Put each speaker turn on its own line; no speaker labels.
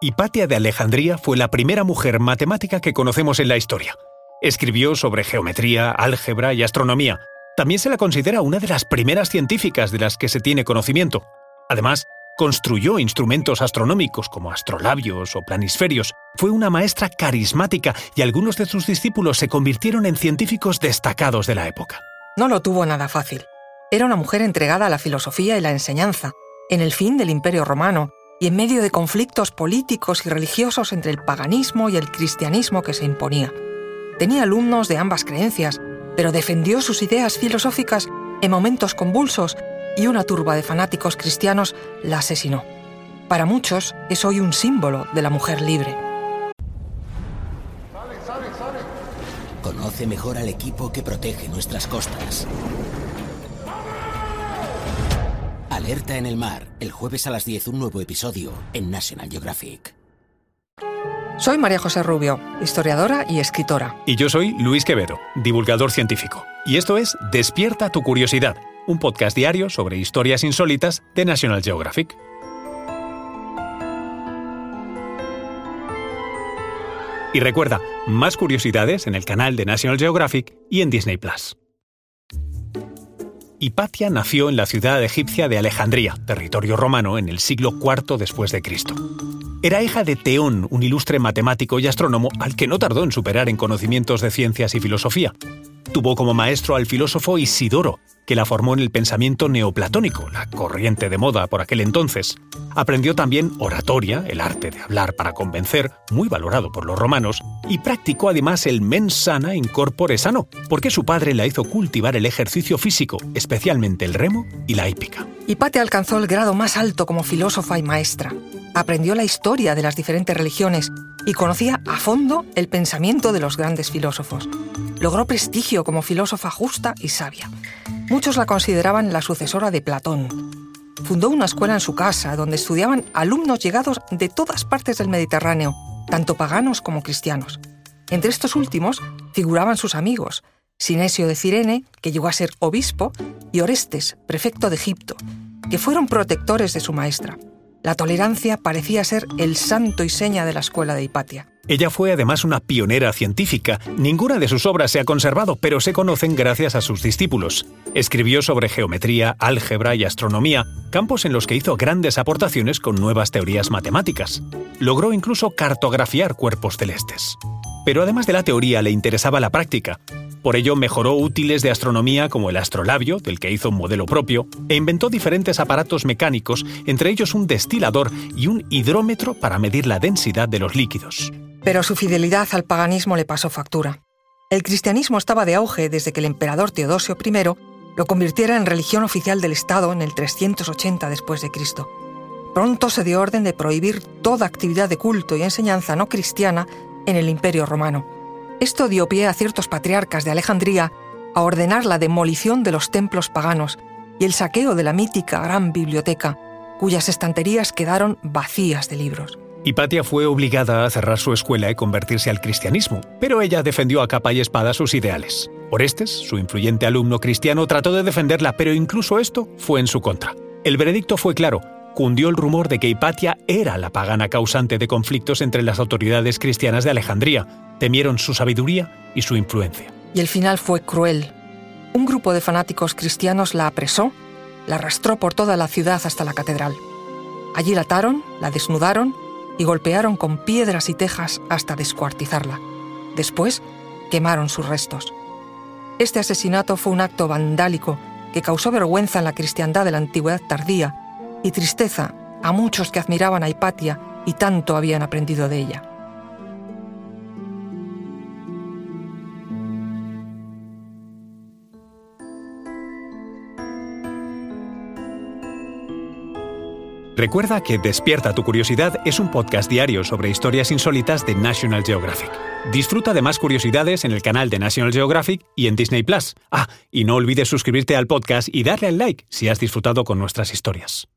Hipatia de Alejandría fue la primera mujer matemática que conocemos en la historia. Escribió sobre geometría, álgebra y astronomía. También se la considera una de las primeras científicas de las que se tiene conocimiento. Además, construyó instrumentos astronómicos como astrolabios o planisferios. Fue una maestra carismática y algunos de sus discípulos se convirtieron en científicos destacados de la época.
No lo tuvo nada fácil. Era una mujer entregada a la filosofía y la enseñanza, en el fin del Imperio Romano y en medio de conflictos políticos y religiosos entre el paganismo y el cristianismo que se imponía. Tenía alumnos de ambas creencias, pero defendió sus ideas filosóficas en momentos convulsos y una turba de fanáticos cristianos la asesinó. Para muchos es hoy un símbolo de la mujer libre.
Conoce mejor al equipo que protege nuestras costas. Alerta en el mar, el jueves a las 10 un nuevo episodio en National Geographic.
Soy María José Rubio, historiadora y escritora.
Y yo soy Luis Quevedo, divulgador científico. Y esto es Despierta tu curiosidad, un podcast diario sobre historias insólitas de National Geographic. Y recuerda, más curiosidades en el canal de National Geographic y en Disney Plus. Hipatia nació en la ciudad egipcia de Alejandría, territorio romano, en el siglo IV después de Cristo. Era hija de Teón, un ilustre matemático y astrónomo al que no tardó en superar en conocimientos de ciencias y filosofía. Tuvo como maestro al filósofo Isidoro, que la formó en el pensamiento neoplatónico, la corriente de moda por aquel entonces. Aprendió también oratoria, el arte de hablar para convencer, muy valorado por los romanos, y practicó además el mens sana in corpore sano, porque su padre la hizo cultivar el ejercicio físico, especialmente el remo y la hípica.
Hipatia alcanzó el grado más alto como filósofa y maestra. Aprendió la historia de las diferentes religiones y conocía a fondo el pensamiento de los grandes filósofos. Logró prestigio como filósofa justa y sabia. Muchos la consideraban la sucesora de Platón. Fundó una escuela en su casa donde estudiaban alumnos llegados de todas partes del Mediterráneo, tanto paganos como cristianos. Entre estos últimos figuraban sus amigos, Sinesio de Cirene, que llegó a ser obispo, y Orestes, prefecto de Egipto, que fueron protectores de su maestra. La tolerancia parecía ser el santo y seña de la escuela de Hipatia.
Ella fue además una pionera científica. Ninguna de sus obras se ha conservado, pero se conocen gracias a sus discípulos. Escribió sobre geometría, álgebra y astronomía, campos en los que hizo grandes aportaciones con nuevas teorías matemáticas. Logró incluso cartografiar cuerpos celestes. Pero además de la teoría le interesaba la práctica. Por ello mejoró útiles de astronomía como el astrolabio, del que hizo un modelo propio, e inventó diferentes aparatos mecánicos, entre ellos un destilador y un hidrómetro para medir la densidad de los líquidos.
Pero su fidelidad al paganismo le pasó factura. El cristianismo estaba de auge desde que el emperador Teodosio I lo convirtiera en religión oficial del Estado en el 380 después de Cristo. Pronto se dio orden de prohibir toda actividad de culto y enseñanza no cristiana en el Imperio Romano. Esto dio pie a ciertos patriarcas de Alejandría a ordenar la demolición de los templos paganos y el saqueo de la mítica gran biblioteca, cuyas estanterías quedaron vacías de libros.
Hipatia fue obligada a cerrar su escuela y convertirse al cristianismo, pero ella defendió a capa y espada sus ideales. Orestes, su influyente alumno cristiano, trató de defenderla, pero incluso esto fue en su contra. El veredicto fue claro, cundió el rumor de que Hipatia era la pagana causante de conflictos entre las autoridades cristianas de Alejandría, temieron su sabiduría y su influencia.
Y el final fue cruel. Un grupo de fanáticos cristianos la apresó, la arrastró por toda la ciudad hasta la catedral. Allí la ataron, la desnudaron y golpearon con piedras y tejas hasta descuartizarla. Después, quemaron sus restos. Este asesinato fue un acto vandálico que causó vergüenza en la cristiandad de la antigüedad tardía y tristeza a muchos que admiraban a Hipatia y tanto habían aprendido de ella.
Recuerda que Despierta tu Curiosidad es un podcast diario sobre historias insólitas de National Geographic. Disfruta de más curiosidades en el canal de National Geographic y en Disney Plus. Ah, y no olvides suscribirte al podcast y darle al like si has disfrutado con nuestras historias.